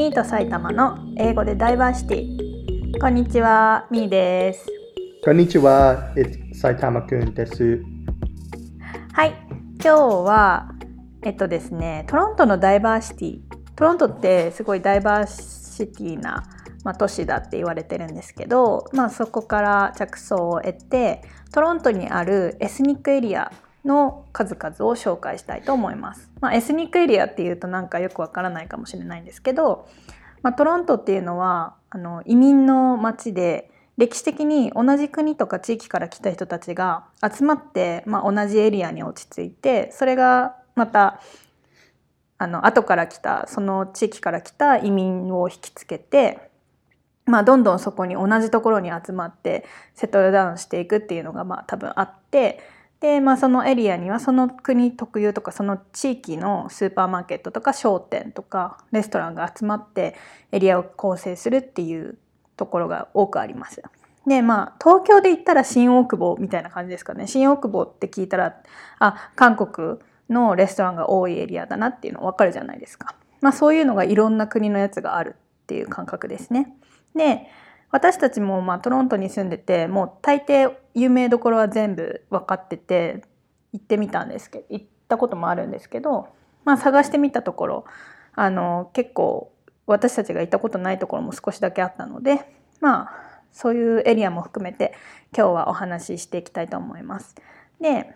ミート埼玉の英語でダイバーシティ。こんにちはミーです。こんにちは埼玉くんです。はい今日はえっとですねトロントのダイバーシティ。トロントってすごいダイバーシティな、まあ、都市だって言われてるんですけど、まあ、そこから着想を得てトロントにあるエスニックエリアの数々を紹介したいと思います。まあ、エスニックエリアっていうとなんかよくわからないかもしれないんですけど、まあ、トロントっていうのはあの移民の街で歴史的に同じ国とか地域から来た人たちが集まって、まあ、同じエリアに落ち着いてそれがまたあの後から来たその地域から来た移民を引きつけて、まあ、どんどんそこに同じところに集まってセトルダウンしていくっていうのがまあ多分あってで、まあ、そのエリアにはその国特有とかその地域のスーパーマーケットとか商店とかレストランが集まってエリアを構成するっていうところが多くあります。でまあ東京で言ったら新大久保みたいな感じですかね新大久保って聞いたらあ韓国のレストランが多いエリアだなっていうの分かるじゃないですか。まあ、そういうのがいろんな国のやつがあるっていう感覚ですね。で私たちもまあトロントに住んでてもう大抵有名どころは全部分かってて行ってみたんですけど行ったこともあるんですけど、まあ、探してみたところあの結構私たちが行ったことないところも少しだけあったのでまあそういうエリアも含めて今日はお話ししていきたいと思います。で、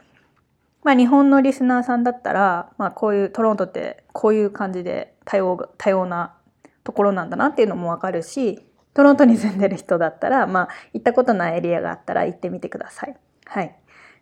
まあ、日本のリスナーさんだったら、まあ、こういうトロントってこういう感じで多様多様なところなんだなっていうのもわかるしトロントに住んでる人だったら、まあ、行ったことないエリアがあったら行ってみてください。はい。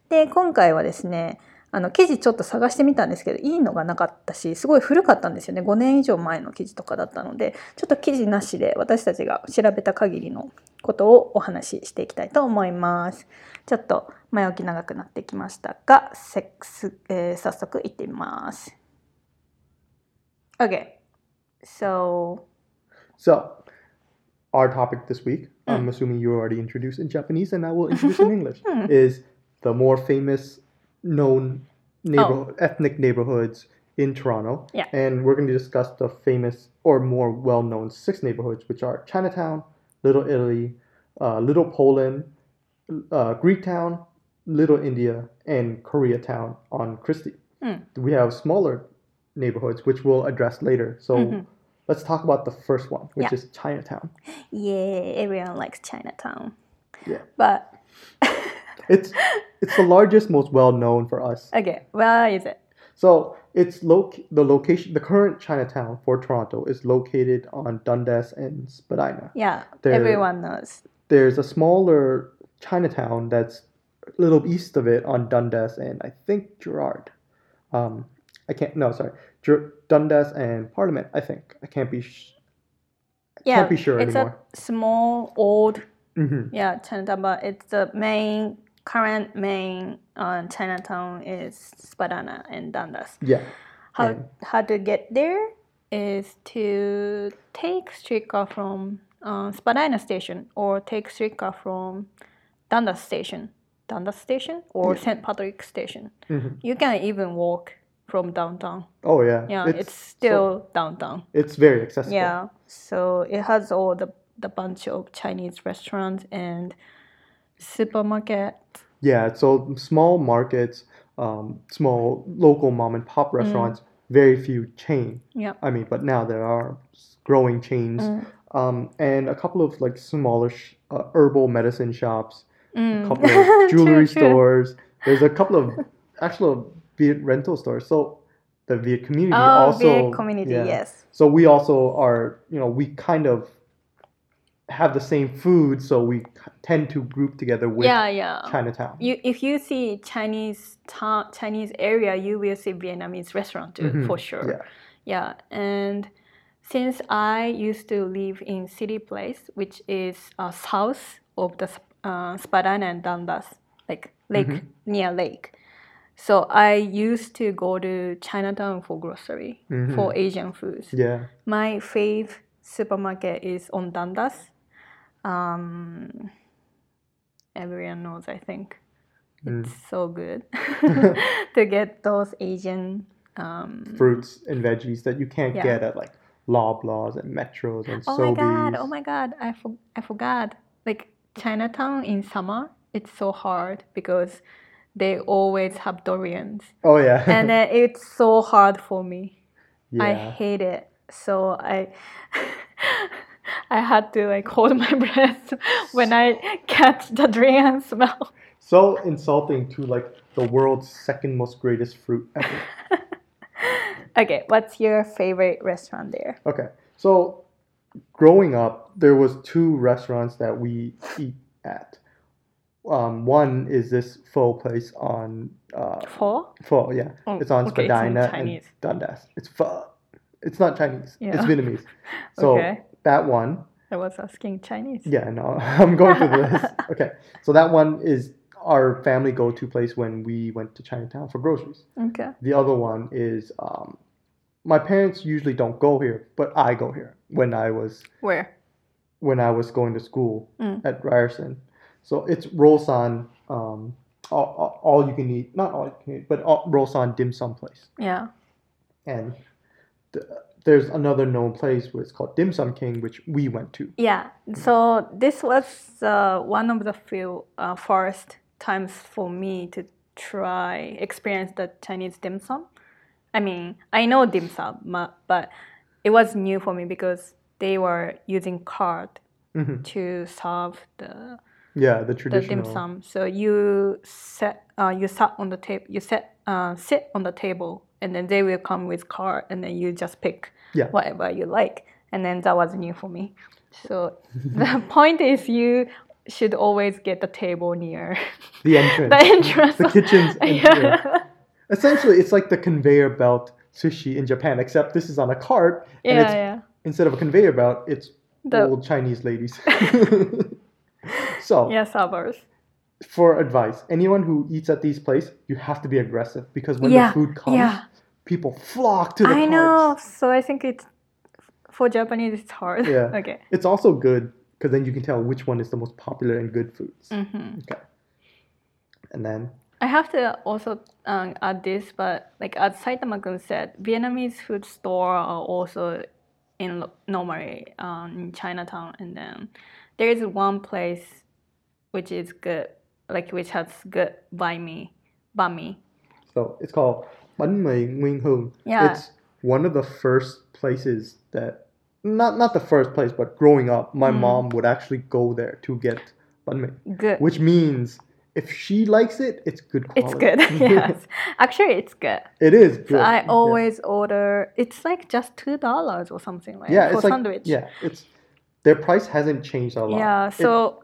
で、今回はですね、あの、記事ちょっと探してみたんですけど、いいのがなかったし、すごい古かったんですよね。5年以上前の記事とかだったので、ちょっと記事なしで私たちが調べた限りのことをお話ししていきたいと思います。ちょっと前置き長くなってきましたが、セックス、えー、早速行ってみます。Okay. So, so our topic this week, mm. I'm assuming you already introduced in Japanese and I will introduce in English, hmm. is the more famous known neighborhood, oh. ethnic neighborhoods in Toronto. Yeah. And we're going to discuss the famous or more well known six neighborhoods, which are Chinatown, Little Italy, uh, Little Poland, uh, Greektown, Little India, and Koreatown on Christie. Mm. We have smaller neighborhoods, which we'll address later. So mm-hmm let's talk about the first one, which yeah. is Chinatown. Yeah, everyone likes Chinatown. Yeah. But it's it's the largest, most well known for us. Okay, where is it? So it's loc the location the current Chinatown for Toronto is located on Dundas and Spadina. Yeah, there, everyone knows. There's a smaller Chinatown that's a little east of it on Dundas and I think Gerrard. Um, I can't. No, sorry. Dundas and Parliament. I think I can't be. Sh- yeah, can't be sure it's anymore. a small old. Mm-hmm. Yeah, Chinatown, but it's the main current main uh, Chinatown is Spadina and Dundas. Yeah. How and how to get there is to take streetcar from uh, Spadina station or take streetcar from Dundas station, Dundas station or yeah. St. Patrick station. Mm-hmm. You can even walk from downtown. Oh yeah. Yeah, it's, it's still so, downtown. It's very accessible. Yeah. So it has all the the bunch of Chinese restaurants and supermarket. Yeah, so small markets, um, small local mom and pop mm. restaurants, mm. very few chain. Yeah. I mean, but now there are growing chains, mm. um, and a couple of like smaller uh, herbal medicine shops, mm. a couple of jewelry stores. There's a couple of actual Viet rental store. So the Viet community oh, also Viet community, yeah. yes. So we also are, you know, we kind of have the same food, so we tend to group together with yeah, yeah. Chinatown. You, if you see Chinese town, Chinese area, you will see Vietnamese restaurant too, mm-hmm. for sure. Yeah. yeah, and since I used to live in City Place, which is uh, south of the uh, Spadina and Dundas, like lake mm-hmm. near lake. So I used to go to Chinatown for grocery mm-hmm. for Asian foods. Yeah. My fave supermarket is on Dundas. Um, everyone knows, I think. Mm. It's so good to get those Asian um, fruits and veggies that you can't yeah. get at like Loblaws and Metros and Oh Sobeys. my god! Oh my god! I for, I forgot. Like Chinatown in summer, it's so hard because they always have durians, Oh, yeah. and then it's so hard for me. Yeah. I hate it. So I I had to like hold my breath when I catch the durian smell. So insulting to like the world's second most greatest fruit ever. Okay, what's your favorite restaurant there? Okay, so growing up, there was two restaurants that we eat at. Um, one is this pho place on uh, Pho? pho, yeah, Oh, it's on okay, it's in Spadina and Dundas. It's pho. It's not Chinese. It's Vietnamese. So Okay. that one, I was asking Chinese. yeah, no, I'm going through the list. Okay, so that one is our family go-to place when we went to Chinatown for groceries. Okay. The other one is um, my parents usually don't go here, but I go here when I was Where? when I was going to school Mm. at Ryerson. So it's Rol San, um, all, all, all you can eat, not all you can eat, but all, Rol San dim sum place. Yeah. And th- there's another known place where it's called Dim Sum King, which we went to. Yeah. So this was uh, one of the few uh, first times for me to try experience the Chinese dim sum. I mean, I know dim sum, but it was new for me because they were using card Mhm. to serve the Yeah, the the traditional. dim sum. So you set uh, you sat on the table. You set uh, sit on the table, and then they will come with card, and then you just pick Yeah. whatever you like. And then that was new for me. So the point is, you should always get the table near The entrance. the entrance. The kitchen's entrance. Essentially, it's like the conveyor belt sushi in Japan, except this is on a cart, and Yeah, it's yeah. instead of a conveyor belt, it's The- old Chinese ladies. So, Yeah, servers. for advice, anyone who eats at these places, you have to be aggressive because when Yeah, the food comes, yeah. people flock to the I carts. know. So I think it's for Japanese. It's hard. Yeah. okay. It's also good because then you can tell which one is the most popular and good foods. hmm Okay. And then, I have to also um, add this, but like as Saitama-kun said, Vietnamese food store are also in normally um, in Chinatown, and then there is one place which is good, like which has good banh mi, banh mi. so it's called mì Nguyen Huong. Yeah. It's one of the first places that, not not the first place, but growing up, my Mm. mom would actually go there to get mì, Good. which means if she likes it, it's good quality. It's good. yes, actually, it's good. it is good. So I Yeah. always order. It's like just two dollars or something, right? yeah, for it's like sandwich. yeah, it's their price hasn't changed a lot. Yeah. So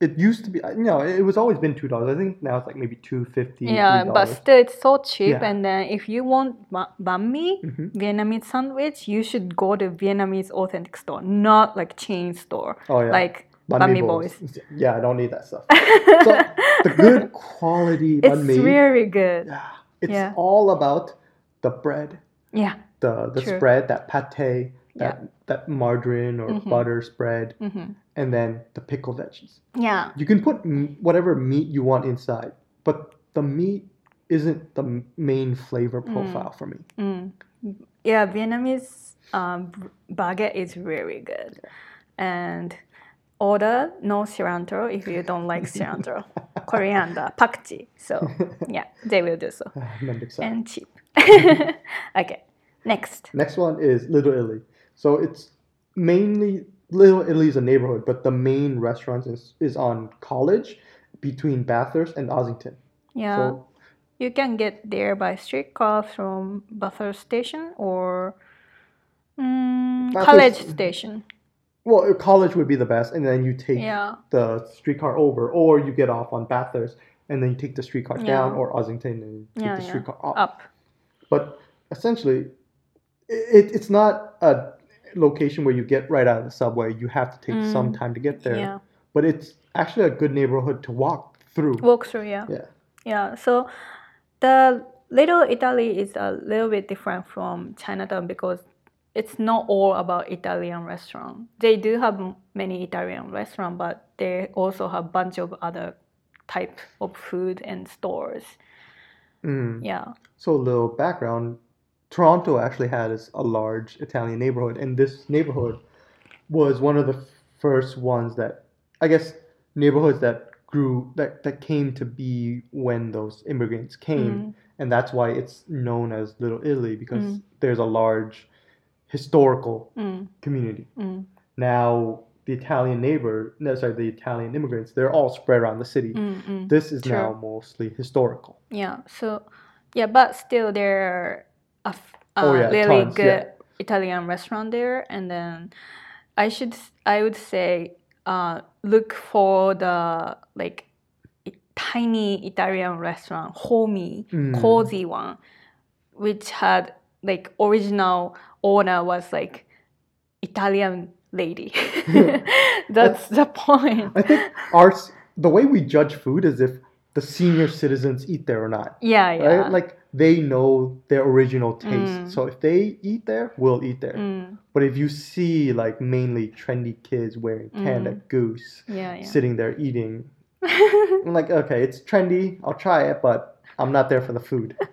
it, used to be you know it was always been two dollars. I think now it's like maybe two fifty. Yeah, but still it's so cheap. Yeah. And then if you want banh mi, Mhm. Vietnamese sandwich, you should go to Vietnamese authentic store, not like chain store, Oh yeah, like Banh mi boys. Yeah, I don't need that stuff. so the good quality It's banh mi. It's very good. yeah, it's Yeah. all about the bread, Yeah. the the True. spread, that pate, that Yeah. that margarine or Mhm. butter spread, hmm and then the pickled veggies. Yeah. You can put m- whatever meat you want inside, but the meat isn't the m- main flavor profile for me. Mm. Yeah, Vietnamese um, baguette is very good. And order no cilantro if you don't like cilantro. Coriander, pakji. So yeah, they will do so. And cheap. okay, next. Next one is Little Italy. So it's mainly Little Italy is a neighborhood, but the main restaurant is, is on College between Bathurst and Ossington. Yeah, So you can get there by streetcar from Bathurst Station or mm, Bathurst- College Station. well, College would be the best, and then you take Yeah, the streetcar over, or you get off on Bathurst, and then you take the streetcar down, or Ossington and take Yeah, the yeah. streetcar up. up. But essentially, it, it's not a location where you get right out of the subway. You have to take some Mm. time to get there. Yeah, But it's actually a good neighborhood to walk through. walk through. Yeah. Yeah. Yeah, so the Little Italy is a little bit different from Chinatown because it's not all about Italian restaurant. They do have many Italian restaurant, but they also have bunch of other type of food and stores. Mm. Yeah. So a little background Toronto actually has a large Italian neighborhood, and this neighborhood was one of the first ones that I guess neighborhoods that grew that that came to be when those immigrants came, mm-hmm. and that's why it's known as Little Italy because mm. there's a large historical mm. community. Mm. Now the Italian neighbor, no, sorry, the Italian immigrants, they're all spread around the city. Mm-mm. This is True. now mostly historical. Yeah. So, yeah, but still there a f- Oh, yeah, really good yeah. Italian restaurant there, and then I should I would say uh, look for the like tiny Italian restaurant, homey, Mm. cozy one, which had like original owner was like Italian lady. That's the point. I think our the way we judge food is if the senior citizens eat there or not. Yeah, yeah. Right? Like they know their original taste. Mm. So if they eat there, we'll eat there. うん、But if you see like mainly trendy kids wearing Canada Mm. Goose, yeah, yeah. sitting there eating, I'm like, okay, it's trendy. I'll try it, but I'm not there for the food.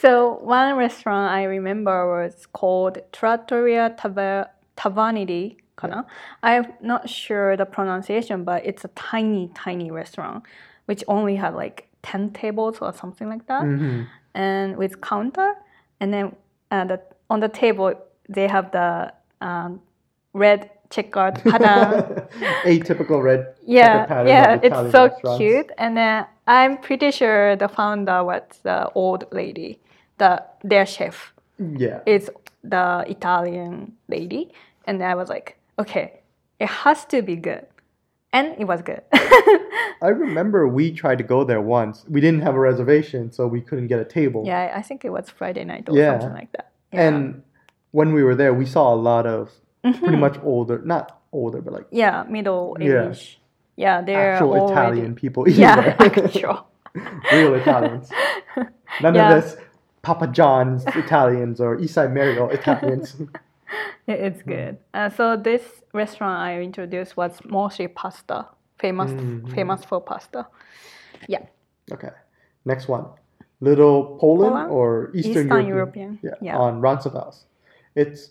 So one restaurant I remember was called Trattoria Taver- Taverniti. Kana. I'm not sure the pronunciation, but it's a tiny, tiny restaurant, which only had like ten tables or something like that, hmm and with counter, and then uh, the, on the table they have the um, red checkered pattern. Atypical red. yeah, pattern yeah, it's so restaurants. cute. And then I'm pretty sure the founder was the old lady, the their chef Yeah. is the Italian lady, and I was like, okay, it has to be good, and it was good. I remember we tried to go there once. We didn't have a reservation, so we couldn't get a table. yeah, I think it was Friday night or Yeah. something like that. Yeah. And when we were there, we saw a lot of pretty Mhm. much older, not older, but like yeah, middle Yeah. age. Yeah, they're actual already, Italian people Yeah, actual. Real Italians. None Yeah. of this Papa John's Italians or Isai Mario Italians. It- It's good. Uh, so this restaurant I introduced was mostly pasta, famous Mhm. famous for pasta. Yeah, okay. Next one. Little Poland, Poland? or Eastern, Eastern European. European. Yeah, Yeah. on Roncesvalles. It's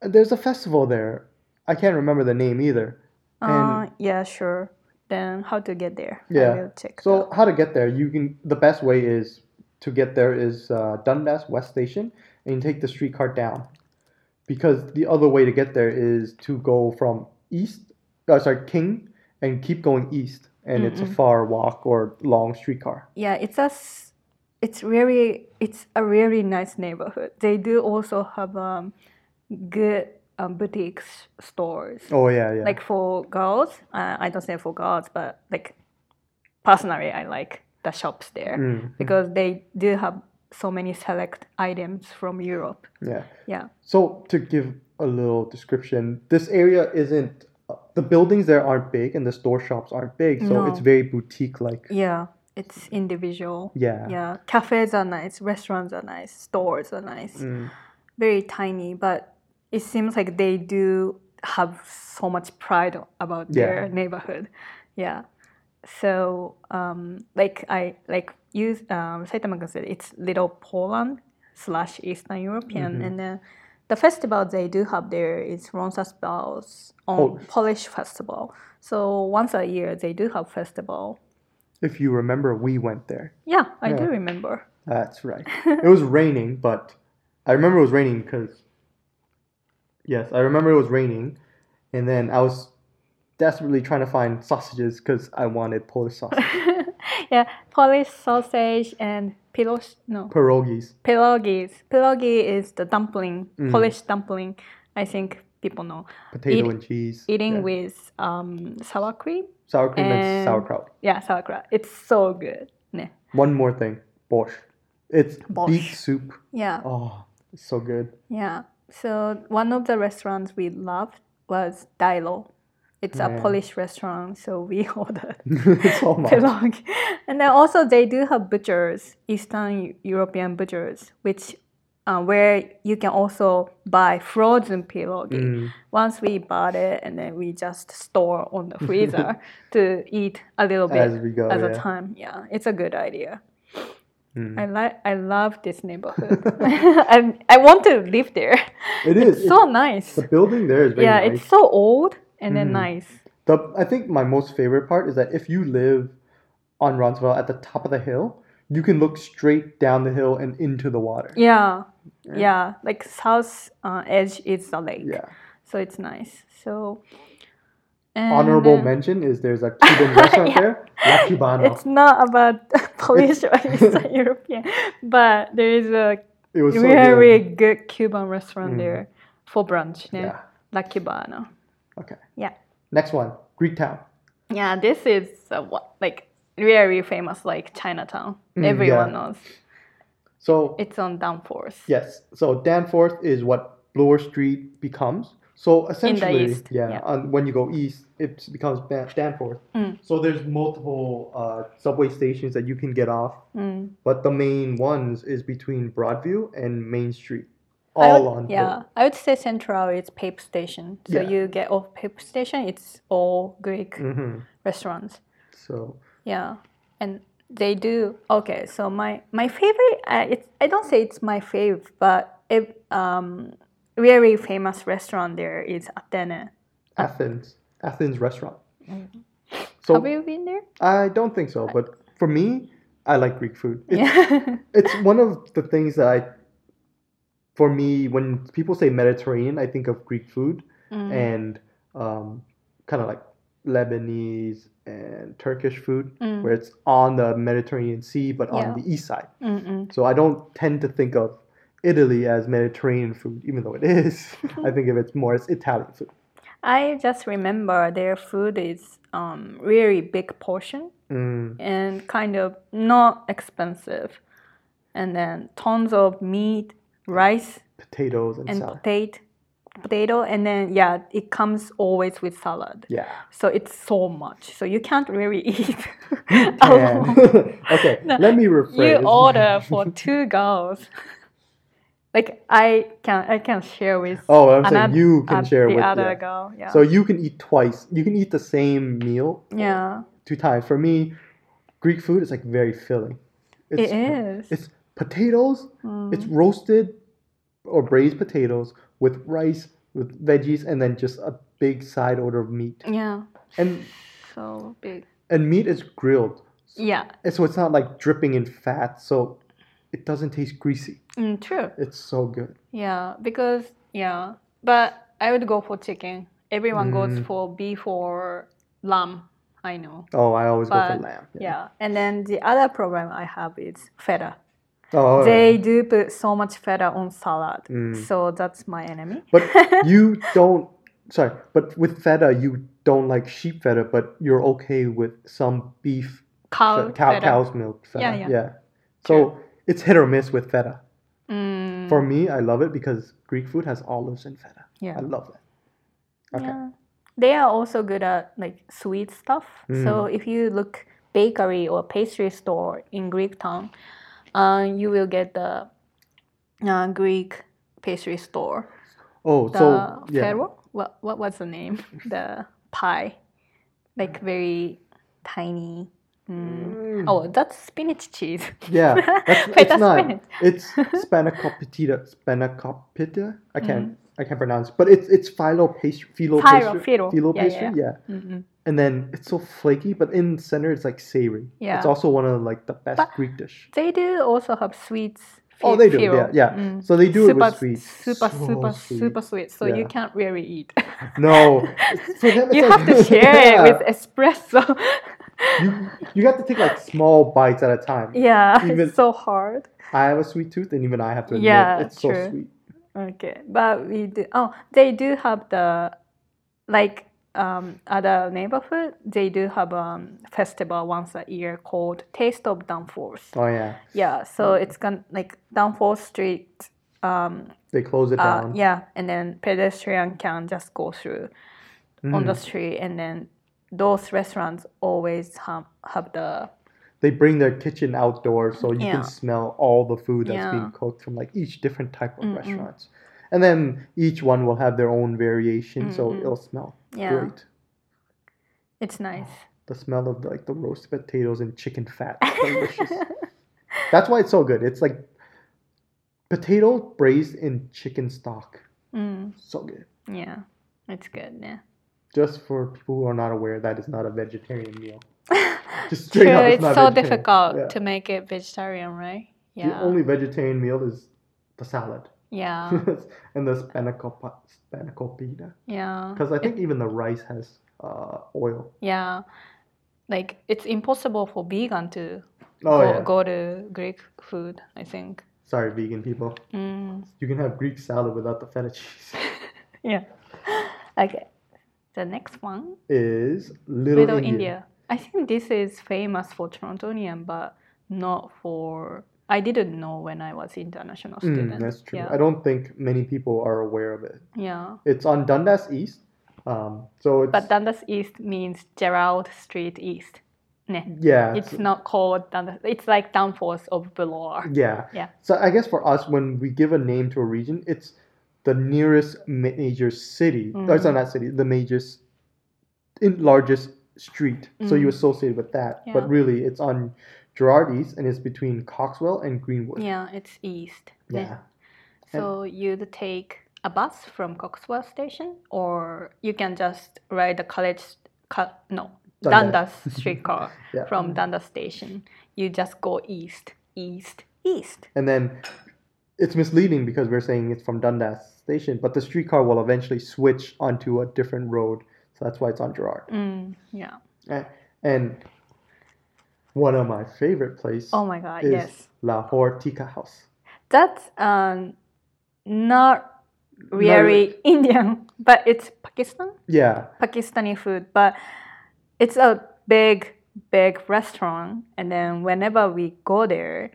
there's a festival there. I can't remember the name either. Uh, yeah, sure. Then how to get there? Yeah. So how to get there? You can. The best way is to get there is uh, Dundas West Station, and you take the streetcar down, because the other way to get there is to go from east. Uh, sorry, King, and keep going east, and it's a far walk or long streetcar. yeah, it's a it's really it's a really nice neighborhood. They do also have um, good um, boutiques stores. Oh yeah, yeah. Like for girls, uh, I don't say for girls, but like personally, I like the shops there. Mm, because they do have so many select items from Europe. yeah. Yeah. So to give a little description, this area isn't. uh, The buildings there aren't big, and the store shops aren't big, so No. it's very boutique-like. Yeah. It's individual. Yeah. Yeah. Cafes are nice, restaurants are nice, stores are nice. Mm. Very tiny, but it seems like they do have so much pride about their neighborhood. Yeah. So um, like I like use um, Saitama said it's little Poland slash Eastern European, Mhm. and then the festival they do have there is Roncesvalles on Polish. Polish festival. So once a year they do have festival. If you remember, we went there. Yeah, I do remember. That's right. it was raining, but I remember it was raining because yes, I remember it was raining, and then I was desperately trying to find sausages because I wanted Polish sausage, yeah, Polish sausage and pilos no pierogies. pierogies. Pierogi is the dumpling, Mm. Polish dumpling. I think people know. potato Eat- and cheese. Eating yeah. with um, sour cream. sour cream and, and- sauerkraut. Yeah, sauerkraut. It's so good. Ne. One more thing, borscht. It's Borscht. beef soup. Yeah, Oh, it's so good. yeah. So one of the restaurants we loved was Dailo. It's a Polish restaurant, so we ordered so pierogi. And then also they do have butchers, Eastern European butchers, which uh, where you can also buy frozen pierogi. Mm, Once we bought it, and then we just store on the freezer to eat a little bit as we go, at a time. Yeah, it's a good idea. Mm. I like I love this neighborhood. I I want to live there. It is. It's so nice. the building there is very Yeah, nice. it's so old and then Mhm. nice. The I think my most favorite part is that if you live on Roncesvalles at the top of the hill, you can look straight down the hill and into the water. Yeah, Yeah. yeah. Like south uh, edge is the lake, Yeah. so it's nice. So and, Honorable uh, mention is there's a Cuban restaurant Yeah. there, La Cubana. It's not about Polish or Eastern European, but there is a it was so very good. good Cuban restaurant Mm. there for brunch. Yeah. Yeah. La Cubana. Okay. Next one, Greek Town. Yeah, this is uh, what like very famous like Chinatown. Mm, Everyone yeah. knows. So It's on Danforth. yes, so Danforth is what Bloor Street becomes. So essentially, east, yeah, yeah. On, when you go east, it becomes Danforth. Mm. So there's multiple uh, subway stations that you can get off, Mm. but the main ones is between Broadview and Main Street, all would- on. Yeah, I would say Central is Pape Station. So Yeah. you get off Pape Station, it's all Greek hmm restaurants. So Yeah, and they do. Okay, so my my favorite. Uh, it's I don't say it's my favorite, but it um very famous restaurant there is Athene. Athens, Athens restaurant. So Have you been there? I don't think so, but for me, I like Greek food. It's, Yeah. it's one of the things that I, for me, when people say Mediterranean, I think of Greek food Mm. and um, kind of like Lebanese and Turkish food, Mm. where it's on the Mediterranean Sea but Yeah. on the east side. Mm-mm. So I don't tend to think of Italy as Mediterranean food, even though it is. I think of it more as Italian food. I just remember their food is um really big portion Mm, and kind of not expensive, and then tons of meat, rice, potatoes and, and salad. potato, potato, and then yeah, it comes always with salad. Yeah. So it's so much. So you can't really eat alone. okay, No, let me rephrase. You order for two girls. Like I can I can share with Oh, I'm saying you can uh, share the with other yeah. girl. Yeah. So you can eat twice. You can eat the same meal yeah, two times. For me, Greek food is like very filling. It's, it is. It's potatoes. Mm. It's roasted or braised potatoes with rice, with veggies, and then just a big side order of meat. yeah, And so big. and meat is grilled, Yeah, and so it's not like dripping in fat. So it doesn't taste greasy. mm, true. It's so good. Yeah, because yeah, but I would go for chicken. Everyone goes Mm. for beef or lamb. I know. Oh, I always go for lamb. Yeah. and then the other problem I have is feta. Oh, They do put so much feta on salad, Mm. so that's my enemy. But you don't. Sorry, but with feta, you don't like sheep feta, but you're okay with some beef, Cow, fe- cow feta. cow's milk feta. Yeah, yeah. So it's hit or miss with feta. Mm, For me, I love it because Greek food has olives and feta. yeah. I love that. Okay. Yeah. They are also good at like sweet stuff. So Mm. if you look bakery or pastry store in Greek town, uh, you will get the uh, Greek pastry store. Oh, The so yeah. Ferro? What what was the name? The pie, like very tiny. Mm. Mm. Oh, that's spinach cheese. Yeah, that's, Wait, it's that's not. spinach. It's spanakopita. Spanakopita. I can't. Mm. I can't pronounce. But it's it's phyllo pastry. Phyllo Phyllo, pastry. phyllo. phyllo Yeah, pastry. yeah, Yeah. Mm-mm. And then it's so flaky, but in the center it's like savory. Yeah. It's also one of like the best But- Greek dish. They do also have sweets. Oh, they do. filo. Yeah, yeah. Mm. So they do super, it with sweets. super, So super, sweet. super sweet. So you can't really eat. No, you like, have to share it Yeah. with espresso. You you have to take like small bites at a time. yeah, Even- it's so hard. I have a sweet tooth, and even I have to admit Yeah, it's so sweet. Okay, but we do. Oh, they do have the like um other neighborhood. They do have um festival once a year called Taste of Danforth. Oh yeah, Yeah, so it's gonna like Danforth Street. Um, they close it uh, down. yeah, and then pedestrian can just go through on the Mhm. street, and then those restaurants always have have the They bring their kitchen outdoors, so you Yeah. can smell all the food that's Yeah. being cooked from like each different type of Mm-mm. restaurants. And then each one will have their own variation, so Mm-mm. it'll smell Yeah. great. It's nice. The smell of like the roasted potatoes and chicken fat. Delicious. that's why it's so good. It's like potato braised in chicken stock. Mm, So good. yeah, it's good. Yeah. Just for people who are not aware, that is not a vegetarian meal. Just straight True, up, it's not so vegetarian. difficult Yeah. to make it vegetarian, right? Yeah. The only vegetarian meal is the salad yeah. and the spanakop- spanakopita. Yeah. Because I think even the rice has uh, oil. Yeah. Like it's impossible for vegan to Oh go, yeah. go to Greek food, I think. Sorry, vegan people. Mm, You can have Greek salad without the feta cheese. yeah. Okay. The next one, Is Little, Little India. India. I think this is famous for Torontonian, but not for. I didn't know when I was international Mm, student. that's true. Yeah. I don't think many people are aware of it. yeah. It's on Dundas East. Um, so it's But Dundas East means Gerrard Street East. Ne. yeah, It's not called Dundas. It's like Danforth of Bloor. yeah. Yeah. So I guess for us, when we give a name to a region, it's the nearest major city. Or it's not Mm. that city, the major, in largest street. So you Mm. associate with that, Yeah. but really it's on Gerrard East, and it's between Coxwell and Greenwood. Yeah, it's east. ne. Yeah. So you'd take a bus from Coxwell Station, or you can just ride the college. Co- no, Dundas. Dundas streetcar Yeah. from Dundas Station. You just go east, east, east. And then it's misleading because we're saying it's from Dundas Station, but the streetcar will eventually switch onto a different road. So that's why it's on Gerrard. Mm, yeah. And one of my favorite places Oh my God. is yes. Lahore Tikka House. That's um, not really Indian, but it's Pakistan. Yeah, Pakistani food, but it's a big, big restaurant. And then whenever we go there,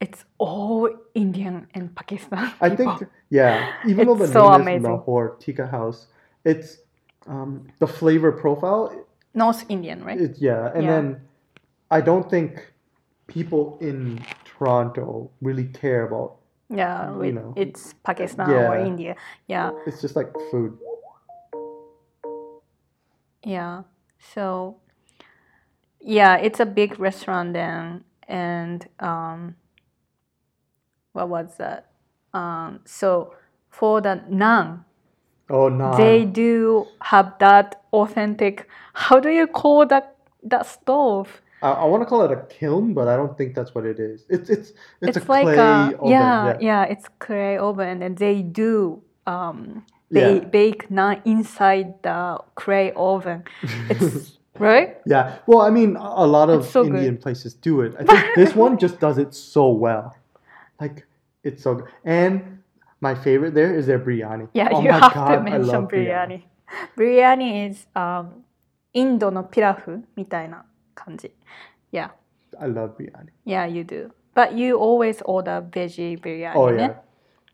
it's all Indian and Pakistan. I think yeah. Even though the so name amazing. is Lahore Tikka House, it's um, the flavor profile. North Indian, right? It's yeah, and Yeah. then I don't think people in Toronto really care about. yeah, you with- know. it's Pakistan or India. Yeah, It's just like food. yeah. So, yeah, it's a big restaurant then, and um, what was that? Um, so for the naan, Oh no. they do have that authentic. How do you call that that stove? I, I want to call it a kiln, but I don't think that's what it is. It's it's it's, It's, a like clay a oven. yeah, yeah, It's clay oven, and they do um Yeah. they bake naan inside the clay oven. It's right. Yeah. Well, I mean, a lot of so good. Indian places do it. I think this one just does it so well. Like it's so good. And my favorite there is their biryani. Yeah, oh you my have God, to I mention love biryani. Biryani is um インドのピラフみたいな感じ。Yeah, I love biryani. yeah, you do. But you always order veggie biryani. Oh ne? yeah.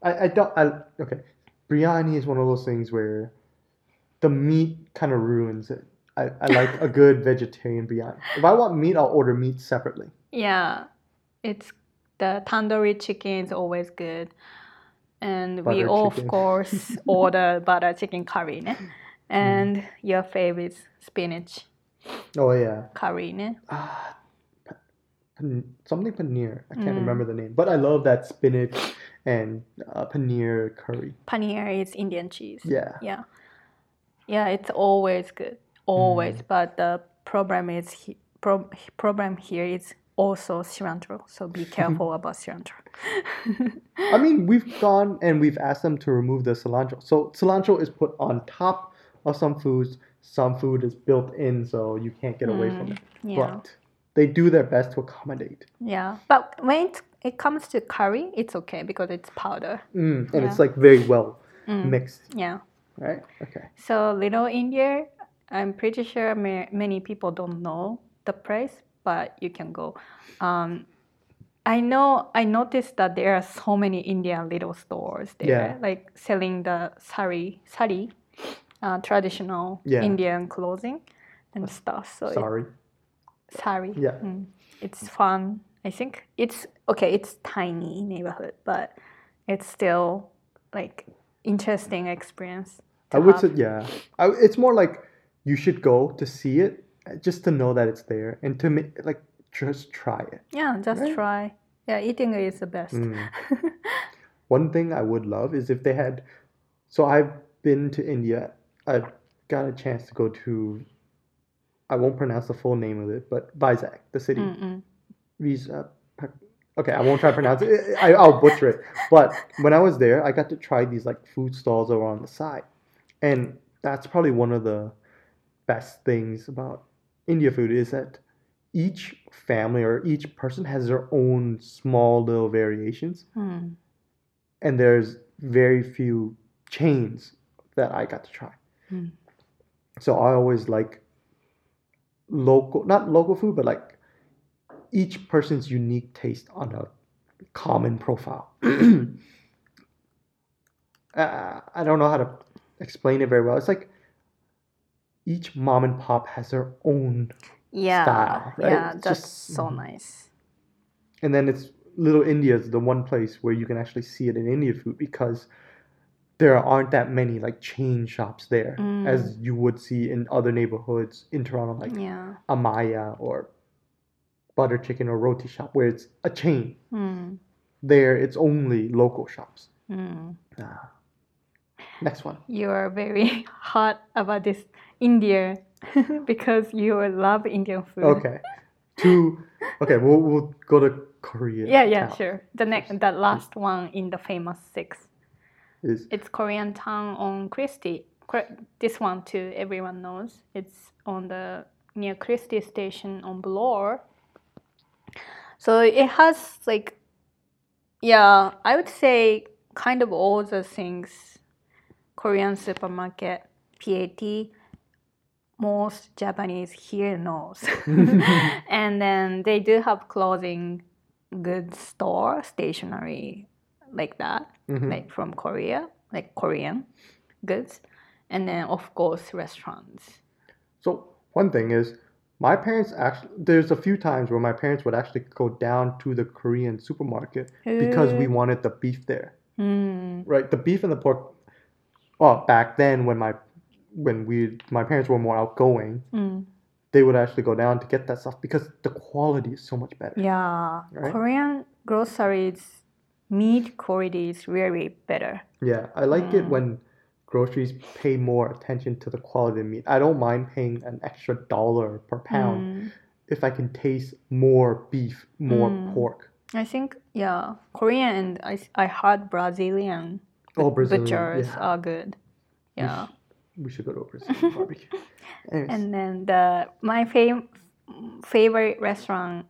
I, I don't I okay. Biryani is one of those things where the meat kind of ruins it. I, I like a good vegetarian biryani. If I want meat, I'll order meat separately. Yeah, it's the tandoori chicken is always good, and we Butter of course order butter chicken curry, ne? and your favorite spinach Oh yeah. curry, ne? Ah, something paneer. I can't Mm. remember the name, but I love that spinach and uh, paneer curry. Paneer is Indian cheese. Yeah. Yeah, yeah, it's always good, always. But the problem is he, pro, problem here is also cilantro. So be careful about cilantro. I mean, we've gone and we've asked them to remove the cilantro. So cilantro is put on top of some foods. Some food is built in, so you can't get away from it. Mm, yeah. But they do their best to accommodate. Yeah, but when it, it comes to curry, it's okay because it's powder. Mm, and Yeah. it's like very well Mm. mixed, Yeah. right? Okay. So Little India, I'm pretty sure ma- many people don't know the place, but you can go. Um, I know. I noticed that there are so many Indian little stores there, Yeah. like selling the sari, sari, uh, traditional Yeah. Indian clothing and stuff. So it- Sorry. sari. Yeah. Mm. It's fun. I think it's okay. It's tiny neighborhood, but it's still like interesting experience. I would have. say, yeah. I, it's more like you should go to see it, just to know that it's there, and to ma- like just try it. Yeah, just Right? try. Yeah, eating is the best. Mm. One thing I would love is if they had. So I've been to India. I've got a chance to go to. I won't pronounce the full name of it, but Vizag, the city. Visa. Okay, I won't try to pronounce it. I, I'll butcher it. But when I was there, I got to try these like food stalls over on the side, and that's probably one of the best things about India food is that each family or each person has their own small little variations, Mm. and there's very few chains that I got to try. Mm. So I always like local, not local food, but like each person's unique taste on a common profile. uh, I don't know how to explain it very well. It's like each mom and pop has their own, Yeah, Style, right? yeah, It's that's just- so nice. and then it's Little India is the one place where you can actually see it in Indian food because there aren't that many like chain shops there Mm. as you would see in other neighborhoods in Toronto, like Yeah. Amaya or Butter Chicken or Roti Shop, where it's a chain. Mm. There, it's only local shops. Mm. Ah. Next one. You are very hot about this India because you love Indian food. Okay. Two. Okay, we'll, we'll go to Korea. Yeah, yeah, now. sure. The next, the last one in the famous six. Is It's Korean town on Christie. This one too, everyone knows. It's on the near Christie station on Bloor. So it has like, yeah, I would say kind of all the things. Korean supermarket, PAT, most Japanese here knows. and then they do have clothing goods store, stationery like that Mhm. like from Korea, like Korean goods, and then of course restaurants. So one thing is, my parents actually. There's a few times where my parents would actually go down to the Korean supermarket because we wanted the beef there. Mm, Right, the beef and the pork. Well, back then when my when we my parents were more outgoing, mm. they would actually go down to get that stuff because the quality is so much better. Yeah, Right? Korean groceries meat quality is really better. Yeah, I like it Mm. when groceries pay more attention to the quality of meat. I don't mind paying an extra dollar per pound Mm. if I can taste more beef, more Mm. pork. I think yeah, Korean and I, I heard Brazilian Oh, Brazilian. butchers yeah. are good. Yeah. We should go to a Brazilian barbecue. Anyways, And then the my fav- favorite restaurant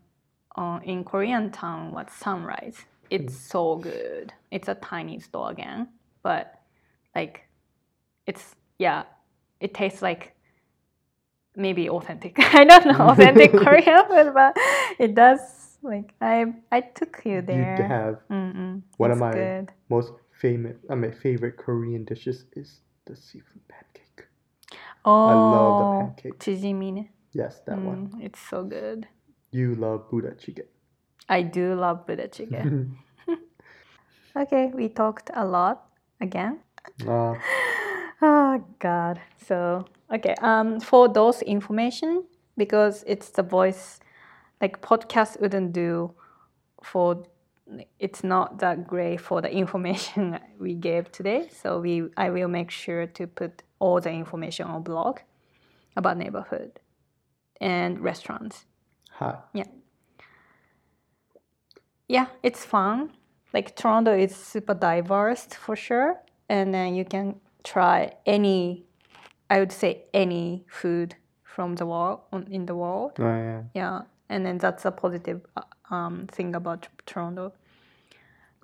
uh, in Korean town was Sunrise. It's so good. It's a tiny store again, but like it's yeah, it tastes like maybe authentic. I don't know authentic Korean food, but it does. Like I I took you there. you have Mm-mm. One of my- good. most famous, I mean, favorite Korean dishes is the seafood pancake. Oh, I love the pancake. Chijimi. Yes, that one. Mm, it's so good. You love Buddha chicken. I do love Buddha chicken. Okay, we talked a lot again. uh, Oh God. So okay. Um, for those information, because it's the voice, like podcast wouldn't do. For it's not that great for the information we gave today. So we I will make sure to put all the information on blog about neighborhood and restaurants. hi. yeah, Yeah, it's fun. Like Toronto is super diverse for sure, and then you can try any, I would say any food from the world on- in the world. Oh, yeah. Yeah, and then that's a positive uh, um, thing about Toronto.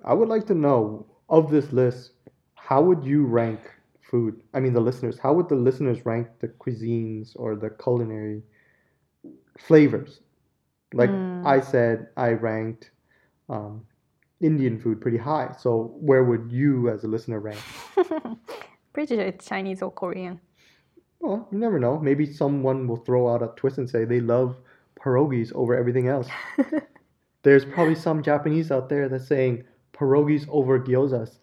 I would like to know of this list, how would you rank food? I mean, the listeners, how would the listeners rank the cuisines or the culinary flavors? Like Mm. I said, I ranked um, Indian food pretty high. So where would you, as a listener, rank? Pretty sure it's Chinese or Korean. Well, you never know. Maybe someone will throw out a twist and say they love pierogies over everything else. There's probably some Japanese out there that's saying pierogies over gyozas.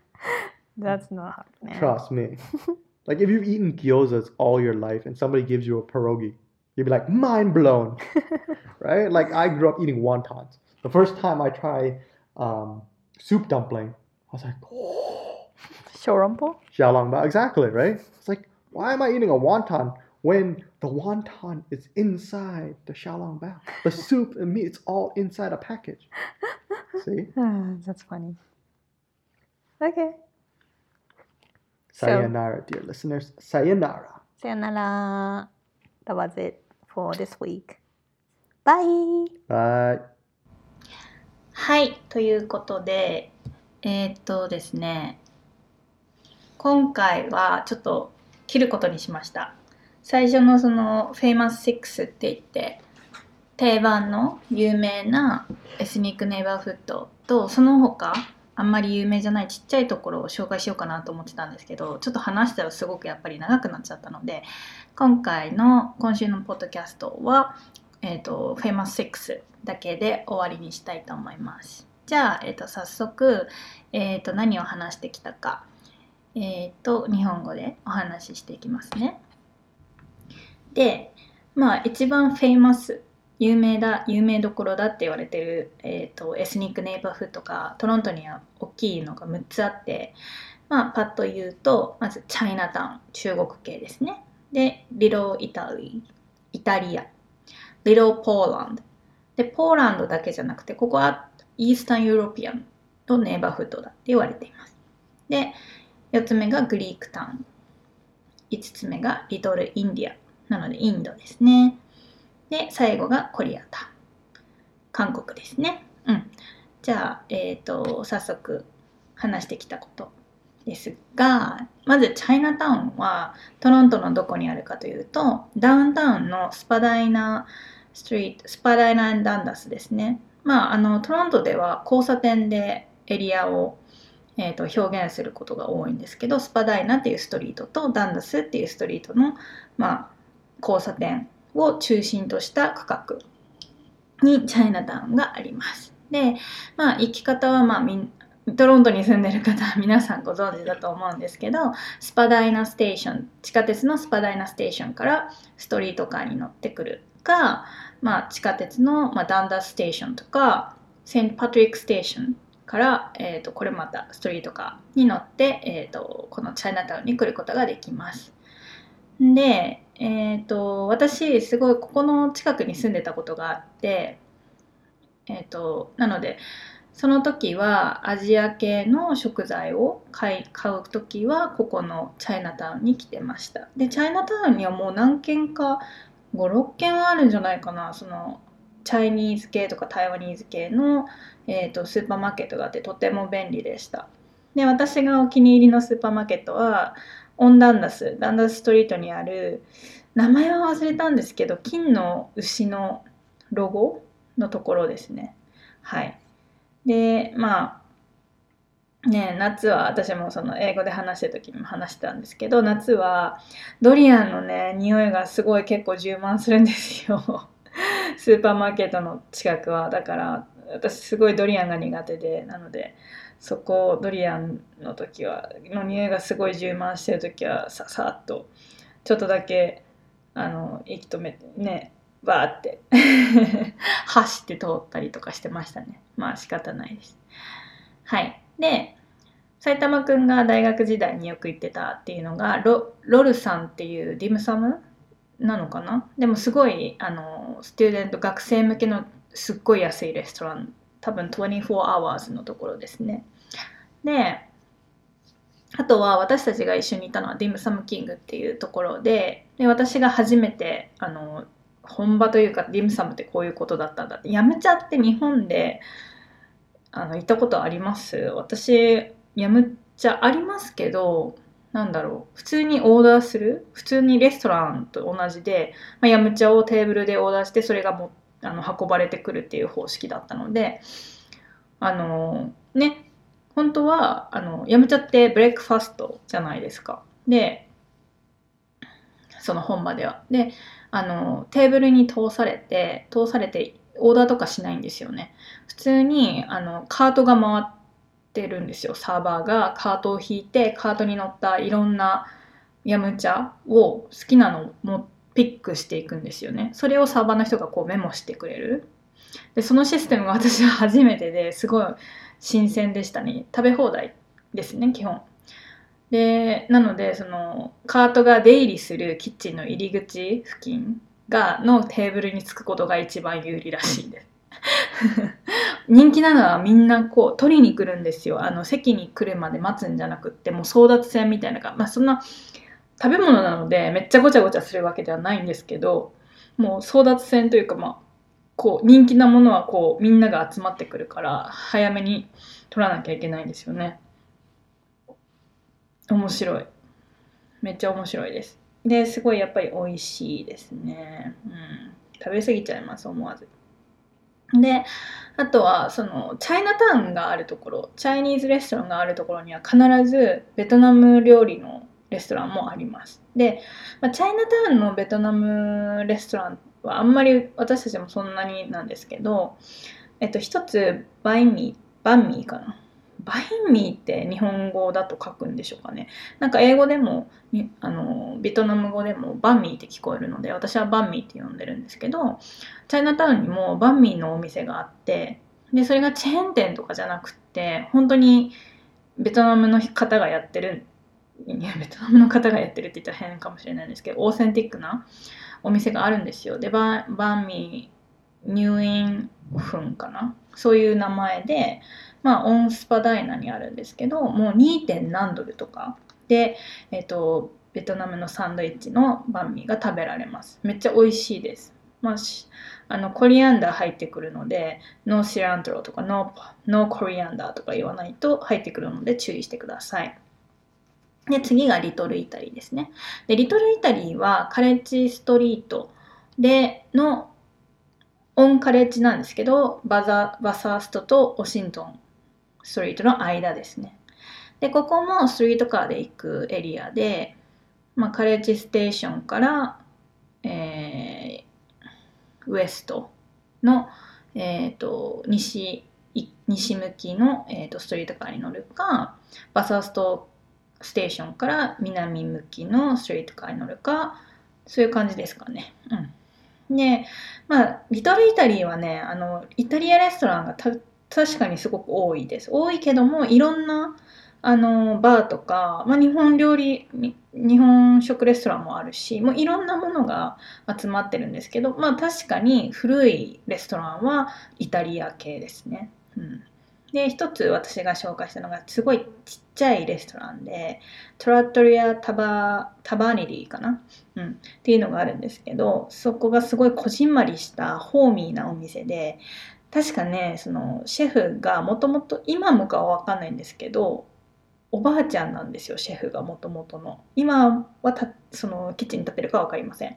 that's not happening. Trust me. like if you've eaten gyozas all your life and somebody gives you a pierogi, you'd be like mind blown, right? Like I grew up eating wontons. The first time I tried um, soup dumpling, I was like, oh. Xiaolongbao. Xiaolongbao, exactly, right? It's like why am I eating a wonton when the wonton is inside the xiaolongbao? The soup and meat, it's all inside a package. See? Ah, That's funny. Okay. So- Sayonara, dear listeners. Sayonara. さよなら。That was it for this week. Bye! Bye. はい、ということで、えーっとですね、今回はちょっと切ることにしました。最初のその Famous Six って言って、定番の有名なエスニックネイバーフッドと、その他、あんまり有名じゃないちっちゃいところを紹介しようかなと思ってたんですけど、ちょっと話したらすごくやっぱり長くなっちゃったので、今回の今週のポッドキャストは、えー、と Famous 6だけで終わりにしたいと思います。じゃあ、えー、と早速、えー、と何を話してきたか、えー、と日本語でお話ししていきますね。で、まあ一番フェイマス有名だ有名どころだって言われてる、えー、とエスニックネイバーフッドがトロントには大きいのが6つあって、まあ、パッと言うとまずチャイナタウン中国系ですね。で、リロイタリーイタリア。Little Poland でポーランドだけじゃなくてここはイースタンユーロピアンのネイバーフッドだって言われています。で4つ目がグリークタウン。5つ目がリトルインディア。なのでインドですね。で最後がコリアタ。韓国ですね。うん。じゃあえっ、と早速話してきたことですがまずチャイナタウンはトロントのどこにあるかというとダウンタウンのスパダイナストリートスパダイナダンダスですね。まああのトロントでは交差点でエリアを、えー、と表現することが多いんですけどスパダイナっていうストリートとダンダスっていうストリートの、まあ、交差点を中心とした区画にチャイナタウンがありますでまあ行き方はまあみんトロントに住んでる方は皆さんご存知だと思うんですけどスパダイナステーション地下鉄のスパダイナステーションからストリートカーに乗ってくるか、まあ、地下鉄の、ま、ダンダスステーションとかセントパトリックステーションから、えー、とこれまたストリートカーに乗って、えー、とこのチャイナタウンに来ることができます。で、えー、と私すごいここの近くに住んでたことがあって、えー、となのでその時はアジア系の食材を買い買う時はここのチャイナタウンに来てました。でチャイナタウンにはもう何軒か56軒はあるんじゃないかな。そのチャイニーズ系とか台湾ニーズ系の、えー、とスーパーマーケットがあってとても便利でした。で私がお気に入りのスーパーマーケットはオンダンダスダンダスストリートにある名前は忘れたんですけど金の牛のロゴのところですね。はい。でまあね夏は私もその英語で話してる時にも話してたんですけど夏はドリアンのね匂いがすごい結構充満するんですよ。スーパーマーケットの近くは。だから私すごいドリアンが苦手でなのでそこドリアンの時はの匂いがすごい充満してる時はささっとちょっとだけあの息止めてねバーって 走って通ったりとかしてましたね。まあ仕方ないです。はい。で埼玉くんが大学時代によく行ってたっていうのがロロルさんっていうディムサムなのかな？でもすごいあのスチューデント学生向けのすっごい安いレストラン多分24 hours のところですね。であとは私たちが一緒にいたのはディムサムキングっていうところでで私が初めてあの本場というかディムサムってこういうことだったんだって。やめちゃって日本であの行ったことあります？私やむちゃありますけどなんだろう。普通にオーダーする？普通にレストランと同じで、まあ、ヤムチャをテーブルでオーダーしてそれがもあの運ばれてくるっていう方式だったのであのね本当はあのヤムチャってブレックファストじゃないですか。でその本場では。であのテーブルに通されて通されてオーダーとかしないんですよね。普通にあのカートが回ってるんですよ。サーバーが。カートを引いてカートに乗ったいろんなヤムチャを好きなのをもピックしていくんですよね。それをサーバーの人がこうメモしてくれる。でそのシステムが私は初めてですごい新鮮でしたね。食べ放題ですね基本。でなのでそのカートが出入りするキッチンの入り口付近がのテーブルにつくことが一番有利らしいです。人気なのはみんなこう取りに来るんですよ。あの席に来るまで待つんじゃなくってもう争奪戦みたいなまあそんな食べ物なのでめっちゃごちゃごちゃするわけではないんですけどもう争奪戦というかまあこう人気なものはこうみんなが集まってくるから早めに取らなきゃいけないんですよね。面白い。めっちゃ面白いです。ですごいやっぱり美味しいですね。うん。食べ過ぎちゃいます思わず。であとはそのチャイナタウンがあるところチャイニーズレストランがあるところには必ずベトナム料理のレストランもあります。で、まあ、チャイナタウンのベトナムレストランはあんまり私たちもそんなになんですけどえっと一つバインミーバンミーかな。バインミーって日本語だと書くんでしょうかね。なんか英語でもあのベトナム語でもバンミーって聞こえるので私はバンミーって呼んでるんですけどチャイナタウンにもバンミーのお店があってでそれがチェーン店とかじゃなくって本当にベトナムの方がやってるいやベトナムの方がやってるって言ったら変かもしれないんですけどオーセンティックなお店があるんですよ。でババンミー入院フンかな？そういう名前でまあ、オンスパダイナにあるんですけどもう 2. 何ドルとか。で、えっと、ベトナムのサンドイッチのバンミーが食べられます。めっちゃ美味しいです、まあ、あのコリアンダー入ってくるのでノーシラントロとかノーノーコリアンダーとか言わないと入ってくるので注意してください。で次がリトルイタリーですねでリトルイタリーはカレッジストリートでのオンカレッジなんですけどバザバサーストとワシントンストリートの間ですね。で、ここもストリートカーで行くエリアで、まあ、カレッジステーションから、えー、ウエストの、えーと、西西向きの、えーと、ストリートカーに乗るかバサーストステーションから南向きのストリートカーに乗るかそういう感じですかね。うん、でまあリトルイタリーはねあのイタリアレストランがた確かにすごく多いです。多いけどもいろんなあのバーとか、まあ、日本料理日本食レストランもあるしもういろんなものが集まってるんですけどまあ確かに古いレストランはイタリア系ですね。うん、で一つ私が紹介したのがすごいちっちゃいレストランでトラットリアタバタバーニリーかな、うん、っていうのがあるんですけどそこがすごいこじんまりしたホーミーなお店で確かねそのシェフがもともと今もかは分かんないんですけどおばあちゃんなんですよシェフがもともとの。今はたそのキッチンに立ってるか分かりません。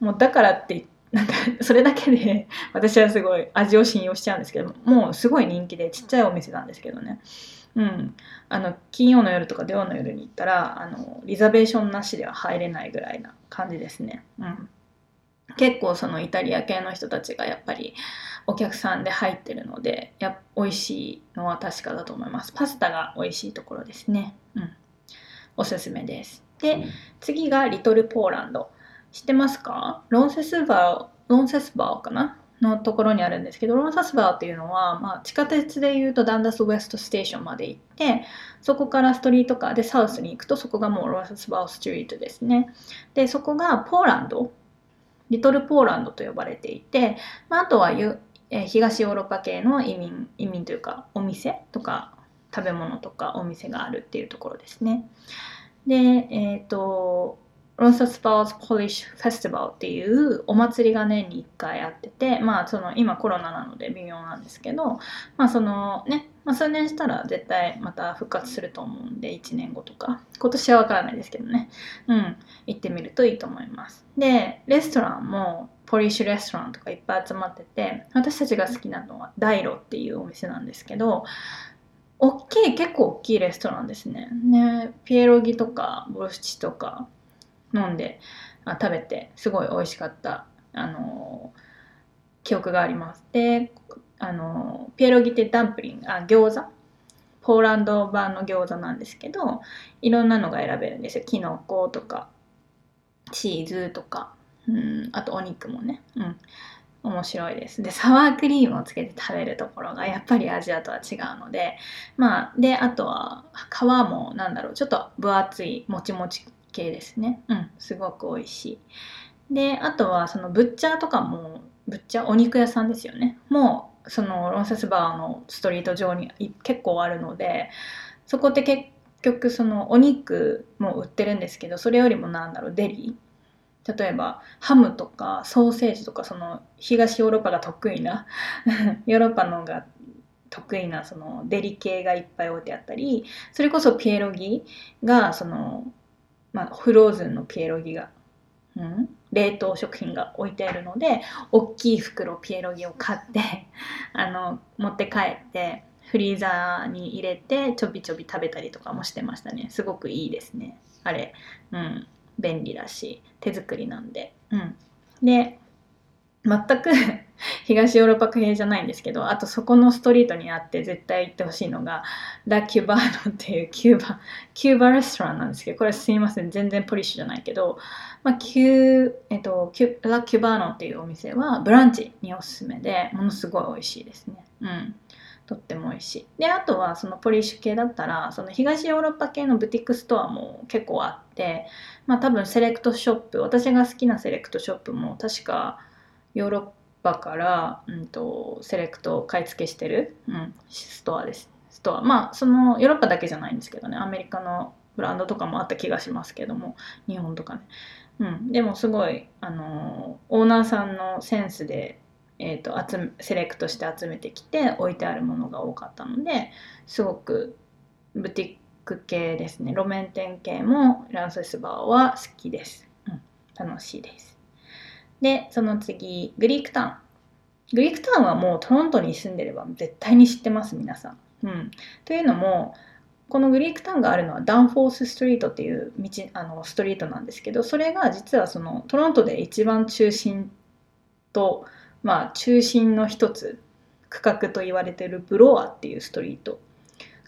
もうだからってなんかそれだけで私はすごい味を信用しちゃうんですけどもうすごい人気でちっちゃいお店なんですけどね。うん。あの金曜の夜とか土曜の夜に行ったらあのリザベーションなしでは入れないぐらいな感じですね。うん。結構そのイタリア系の人たちがやっぱりお客さんで入ってるのでや美味しいのは確かだと思います。パスタが美味しいところですね。うん。おすすめです。で次がリトルポーランド知ってますか？ロンセスバーロンセスバーかな？のところにあるんですけどロンセスバーっていうのは、まあ、地下鉄でいうとダンダスウエストステーションまで行ってそこからストリートカーでサウスに行くとそこがもうロンセスバーストリートですね。でそこがポーランド。リトルポーランドと呼ばれていて、まあ、あとはゆえ、東ヨーロッパ系の移民移民というかお店とか食べ物とかお店があるっていうところですね。で、えっ、ー、とロンサスパーズ・ポリッシュ・フェスティバルっていうお祭りが年に1回あってて、まあその今コロナなので微妙なんですけど、まあそのね、まあ、数年したら絶対また復活すると思うんで1年後とか、今年はわからないですけどね、うん、行ってみるといいと思います。で、レストランもポリッシュレストランとかいっぱい集まってて私たちが好きなのはダイロっていうお店なんですけど大きい結構大きいレストランですね。ねピエロギとかボルシチとか飲んであ食べてすごい美味しかったあの記憶があります。であのピエロギってダンプリンあ餃子？ポーランド版の餃子なんですけどいろんなのが選べるんですよ。きのことかチーズとかうん、あとお肉もね、うん、面白いです。で、サワークリームをつけて食べるところがやっぱりアジアとは違うので、まあ、で、あとは皮もなんだろう、ちょっと分厚いもちもち系ですね。うん、すごく美味しい。で、あとはそのブッチャーとかも、ブッチャーお肉屋さんですよね。もう、そのロンセスバーのストリート上に結構あるので、そこって結局そのお肉も売ってるんですけど、それよりもなんだろう、デリー。例えばハムとかソーセージとかその東ヨーロッパが得意な ヨーロッパのが得意なそのデリ系がいっぱい置いてあったりそれこそピエロギがその、まあ、フローズンのピエロギが、うん、冷凍食品が置いてあるので大きい袋ピエロギを買って あの持って帰ってフリーザーに入れてちょびちょび食べたりとかもしてましたね。すごくいいですね。あれ。うん。便利だし手作りなんで。うん。で全く 東ヨーロッパ系じゃないんですけどあとそこのストリートにあって絶対行ってほしいのがラ・キュバーノっていうキューバキューバレストランなんですけどこれすいません全然ポリッシュじゃないけど、まあキューえっと、キュラ・キュバーノっていうお店はブランチにおすすめでものすごい美味しいですね。うん。とっても美味しい。であとはそのポリッシュ系だったらその東ヨーロッパ系のブティックストアも結構あってまあ多分セレクトショップ私が好きなセレクトショップも確かヨーロッパ場から、うん、とセレクト買い付けしてる、うん、ストアです。ストア。まあそのヨーロッパだけじゃないんですけどね。アメリカのブランドとかもあった気がしますけども。日本とかね、うん、でもすごいあのオーナーさんのセンスでえー、と集めセレクトして集めてきて置いてあるものが多かったのですごくブティック系ですね。路面店系もランセスバーは好きです、うん、楽しいです。でその次グリークタウン。グリークタウンはもうトロントに住んでれば絶対に知ってます皆さん、うん、というのもこのグリークタウンがあるのはダンフォースストリートっていう道あのストリートなんですけどそれが実はそのトロントで一番中心とまあ、中心の一つ区画と言われているブロアっていうストリート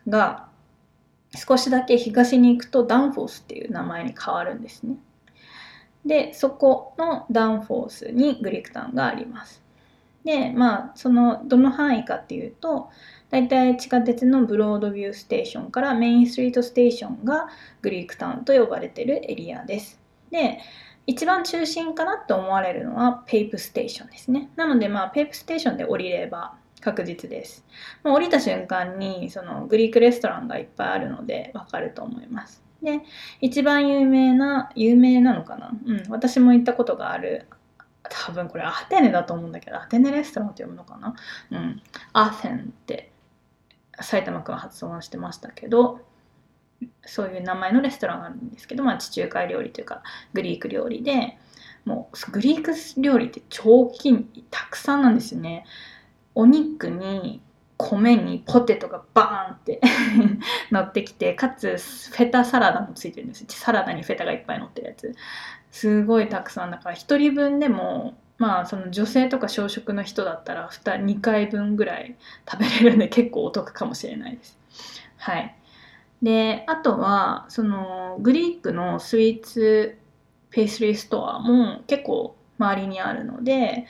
が少しだけ東に行くとダンフォースっていう名前に変わるんですね。でそこのダウンフォースにグリクタンがあります。でまあそのどの範囲かっていうと大体地下鉄のブロードビューステーションからメインストリートステーションがグリークタウンと呼ばれてるエリアです。で一番中心かなと思われるのはペイプステーションですね。なのでまあペイプステーションで降りれば確実です。もう降りた瞬間にそのグリークレストランがいっぱいあるのでわかると思います。で、一番有名な、有名なのかな？うん、私も行ったことがある。多分これアテネだと思うんだけど、アテネレストランって読むのかな？うん。アテンって埼玉くんは発音してましたけど、そういう名前のレストランがあるんですけど、まあ、地中海料理というかグリーク料理でもうグリーク料理って超金たくさんなんですよねお肉に米にポテトがバーンって 乗ってきてかつフェタサラダもついてるんですサラダにフェタがいっぱい乗ってるやつ。すごいたくさん。だから1人分でもまあその女性とか小食の人だったら 2, 2回分ぐらい食べれるんで結構お得かもしれないです。はい。であとはそのグリークのスイーツペーストリーストアも結構周りにあるので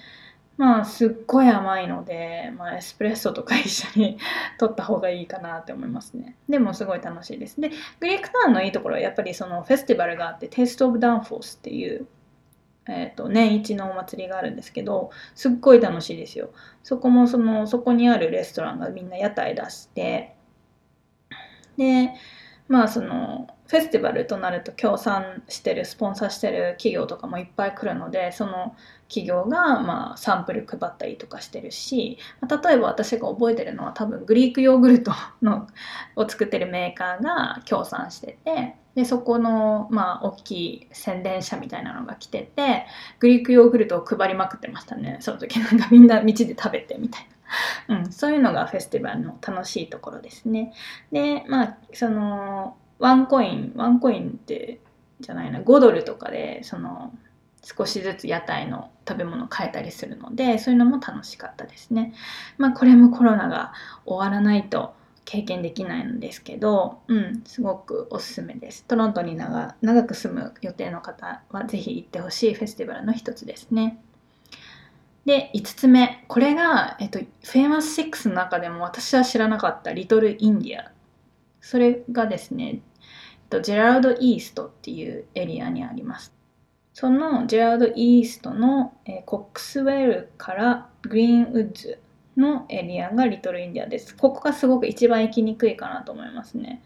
まあすっごい甘いので、まあ、エスプレッソとか一緒に 取った方がいいかなって思いますね。でもすごい楽しいです。でグリークタウンのいいところはやっぱりそのフェスティバルがあってテイスト・オブ・ダンフォースっていうえー、と年一のお祭りがあるんですけどすっごい楽しいですよ。そこもそのそこにあるレストランがみんな屋台出してでまあそのフェスティバルとなると協賛してるスポンサーしてる企業とかもいっぱい来るのでその企業がまあサンプル配ったりとかしてるし例えば私が覚えてるのは多分グリークヨーグルトのを作ってるメーカーが協賛しててでそこのまあ大きい宣伝車みたいなのが来ててグリークヨーグルトを配りまくってましたねその時なんかみんな道で食べてみたいな。うん、そういうのがフェスティバルの楽しいところですね。で、まあ、その、ワンコイン、ワンコインって、じゃないな、5ドルとかで、その、少しずつ屋台の食べ物を買えたりするので、そういうのも楽しかったですね。まあ、これもコロナが終わらないと経験できないんですけど、うん、すごくおすすめです。トロントに長長く住む予定の方は、ぜひ行ってほしいフェスティバルの一つですね。で5つ目これが、えっと、フェイマス6の中でも私は知らなかったリトルインディアそれがですね、と、ジェラルド・イーストっていうエリアにありますそのジェラルド・イーストの、えー、コックスウェルからグリーンウッズのエリアがリトルインディアです。ここがすごく一番行きにくいかなと思いますね。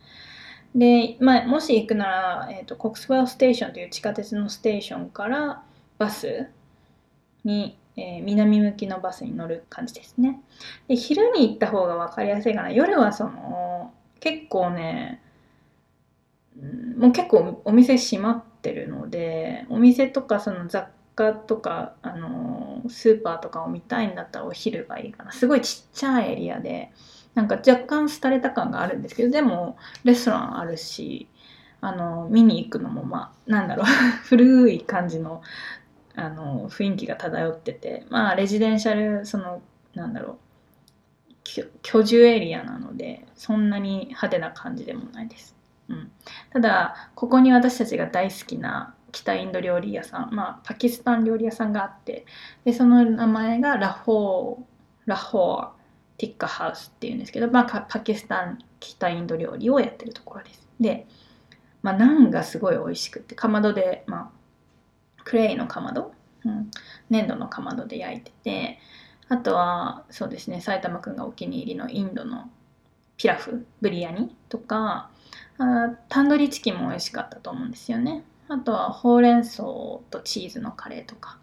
で、まあ、もし行くなら、えーと、コックスウェルステーションという地下鉄のステーションからバスに、えー、南向きのバスに乗る感じですね。で昼に行った方が分かりやすいかな。夜はその結構ね、もう結構お店閉まってるのでお店とかその雑貨とか、あの、スーパーとかを見たいんだったらお昼がいいかなすごいちっちゃいエリアでなんか若干廃れた感があるんですけどでもレストランあるしあの見に行くのもまあなんだろう 古い感じのあの雰囲気が漂っててまあレジデンシャルそのなんだろう居住エリアなのでそんなに派手な感じでもないです。うん、ただここに私たちが大好きな北インド料理屋さん、まあ、パキスタン料理屋さんがあってでその名前がラホーラホーティッカハウスっていうんですけど、まあ、パキスタン北インド料理をやってるところです。で、まあ、ナンがすごい美味しくてかまどで、まあ、クレイのかまど、うん、粘土のかまどで焼いててあとはそうですね埼玉くんがお気に入りのインドのピラフブリヤニとかあタンドリーチキンも美味しかったと思うんですよね。あとはほうれん草とチーズのカレーとか。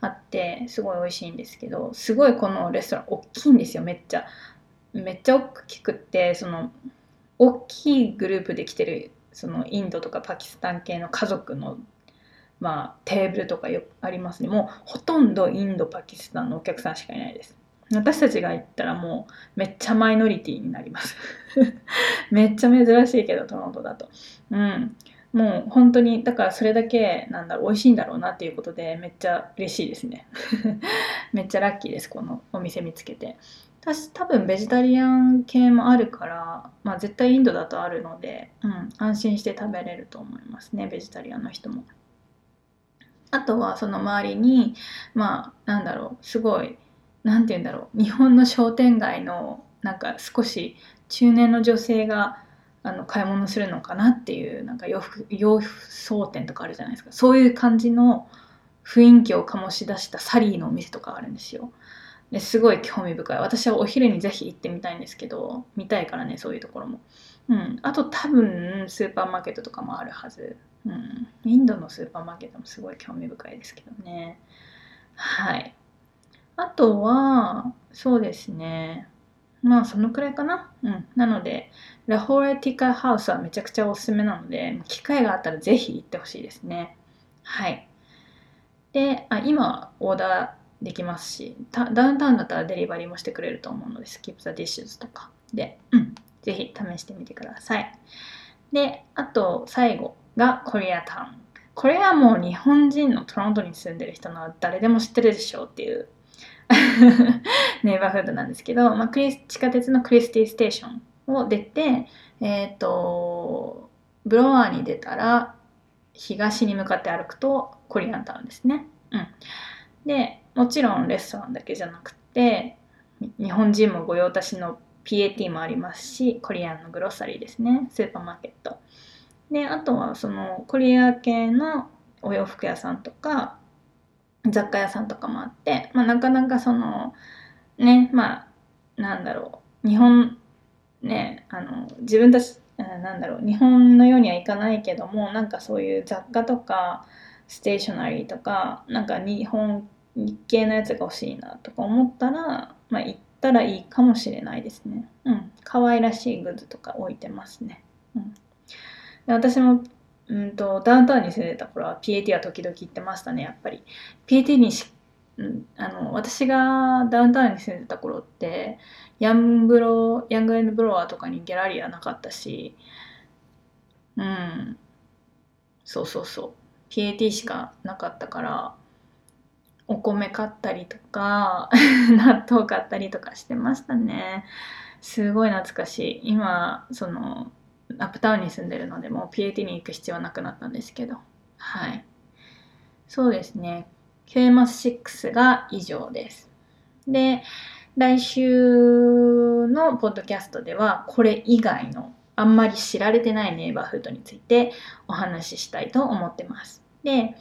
あってすごい美味しいんですけどすごいこのレストラン大きいんですよめっちゃ。めっちゃ大きくってその大きいグループで来てるそのインドとかパキスタン系の家族のまあテーブルとかよありますね。もうほとんどインドパキスタンのお客さんしかいないです。私たちが行ったらもうめっちゃマイノリティになります。めっちゃ珍しいけどトロントだと。うん。もう本当にだからそれだけなんだろう美味しいんだろうなっていうことでめっちゃ嬉しいですね。めっちゃラッキーですこのお店見つけて。私多分ベジタリアン系もあるからまあ絶対インドだとあるので、うん、安心して食べれると思いますねベジタリアンの人も。あとはその周りにまあなんだろうすごい何て言うんだろう。日本の商店街のなんか少し中年の女性があの買い物するのかなっていうなんか洋服洋装店とかあるじゃないですか。そういう感じの雰囲気を醸し出したサリーのお店とかあるんですよ。ですごい興味深い。私はお昼にぜひ行ってみたいんですけど見たいからねそういうところも。うん。あと多分スーパーマーケットとかもあるはず。うん。インドのスーパーマーケットもすごい興味深いですけどね。はい。あとはそうですねまあそのくらいかな。うん。なので、ラホーレティカハウスはめちゃくちゃおすすめなので、機会があったらぜひ行ってほしいですね。はい。で、あ今オーダーできますし、ダウンタウンだったらデリバリーもしてくれると思うので、スキップザディッシュズとかで、うん。ぜひ試してみてください。で、あと最後がコリアタウン。これはもう日本人のトロントに住んでる人の誰でも知ってるでしょうっていう ネイバーフードなんですけど、まあ、クリス地下鉄のクリスティステーションを出て、えっ、ー、と、ブロワーに出たら、東に向かって歩くとコリアンタウンですね。うん。で、もちろんレストランだけじゃなくて、日本人も御用達の PAT もありますし、コリアンのグロッサリーですね、スーパーマーケット。で、あとはそのコリア系のお洋服屋さんとか、雑貨屋さんとかもあって、まあ、なかなかそのねまあなんだろう日本ねあの自分たちなんだろう日本のようにはいかないけどもなんかそういう雑貨とかステーショナリーとかなんか日本日系のやつが欲しいなとか思ったら、まあ、行ったらいいかもしれないですね。うん。可愛らしいグッズとか置いてますね。うん。で私もうんとダウンタウンに住んでた頃は PAT は時々行ってましたねやっぱり。PAT にし、うん、あの私がダウンタウンに住んでた頃ってヤンブロヤングエンドブロワーとかにギャラリーはなかったしうん。そうそうそう。PAT しかなかったからお米買ったりとか 納豆買ったりとかしてましたね。すごい懐かしい。今そのアップタウンに住んでるのでもう PAT に行く必要はなくなったんですけどはいそうですね QMS6 が以上です。で、来週のポッドキャストではこれ以外のあんまり知られてないネイバーフードについてお話ししたいと思ってます。で、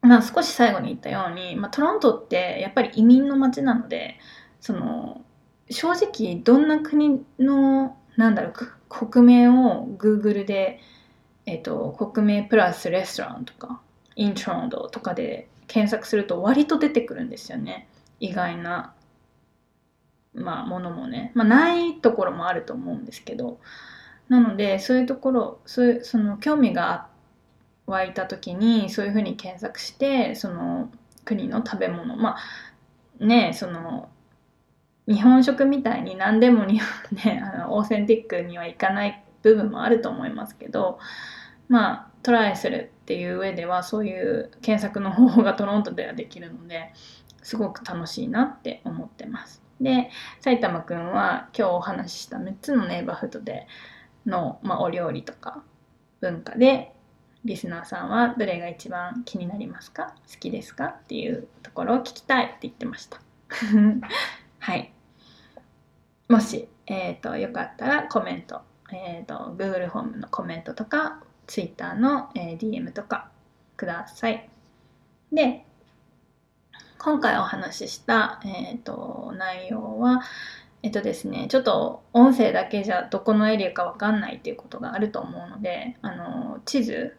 まあ少し最後に言ったように、まあ、トロントってやっぱり移民の街なので、その正直どんな国のなんだろう国名を Google で、えっと国名プラスレストランとかイントロンドとかで検索すると割と出てくるんですよね。意外な、まあ、ものもね、まあ、ないところもあると思うんですけど。なのでそういうところそういうその興味が湧いた時にそういうふうに検索してその国の食べ物。まあねその日本食みたいに何でもに、ね、あのオーセンティックにはいかない部分もあると思いますけどまあトライするっていう上ではそういう検索の方法がトロントではできるのですごく楽しいなって思ってます。で埼玉くんは今日お話しした6つのネイバーフードでの、まあ、お料理とか文化でリスナーさんはどれが一番気になりますか？好きですか？っていうところを聞きたいって言ってました。はい。もし、えっ、と、よかったらコメント、えっ、と、Google ホームのコメントとか、Twitter の、えー DM とかください。で、今回お話しした、えっ、と、内容は、えっとですね、ちょっと音声だけじゃどこのエリアかわかんないっていうことがあると思うので、あの、地図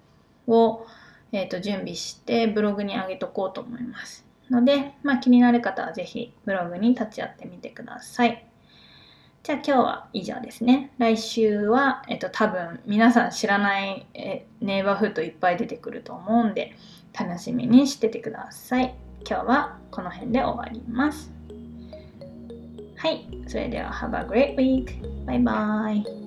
を、えっと準備してブログに上げとこうと思います。ので、まあ、気になる方はぜひブログに立ち会ってみてください。じゃあ今日は以上ですね。来週は、えっと、多分皆さん知らないえネイバーフードいっぱい出てくると思うんで楽しみにしててください。今日はこの辺で終わります。はい、それでは Have a great week! バイバイ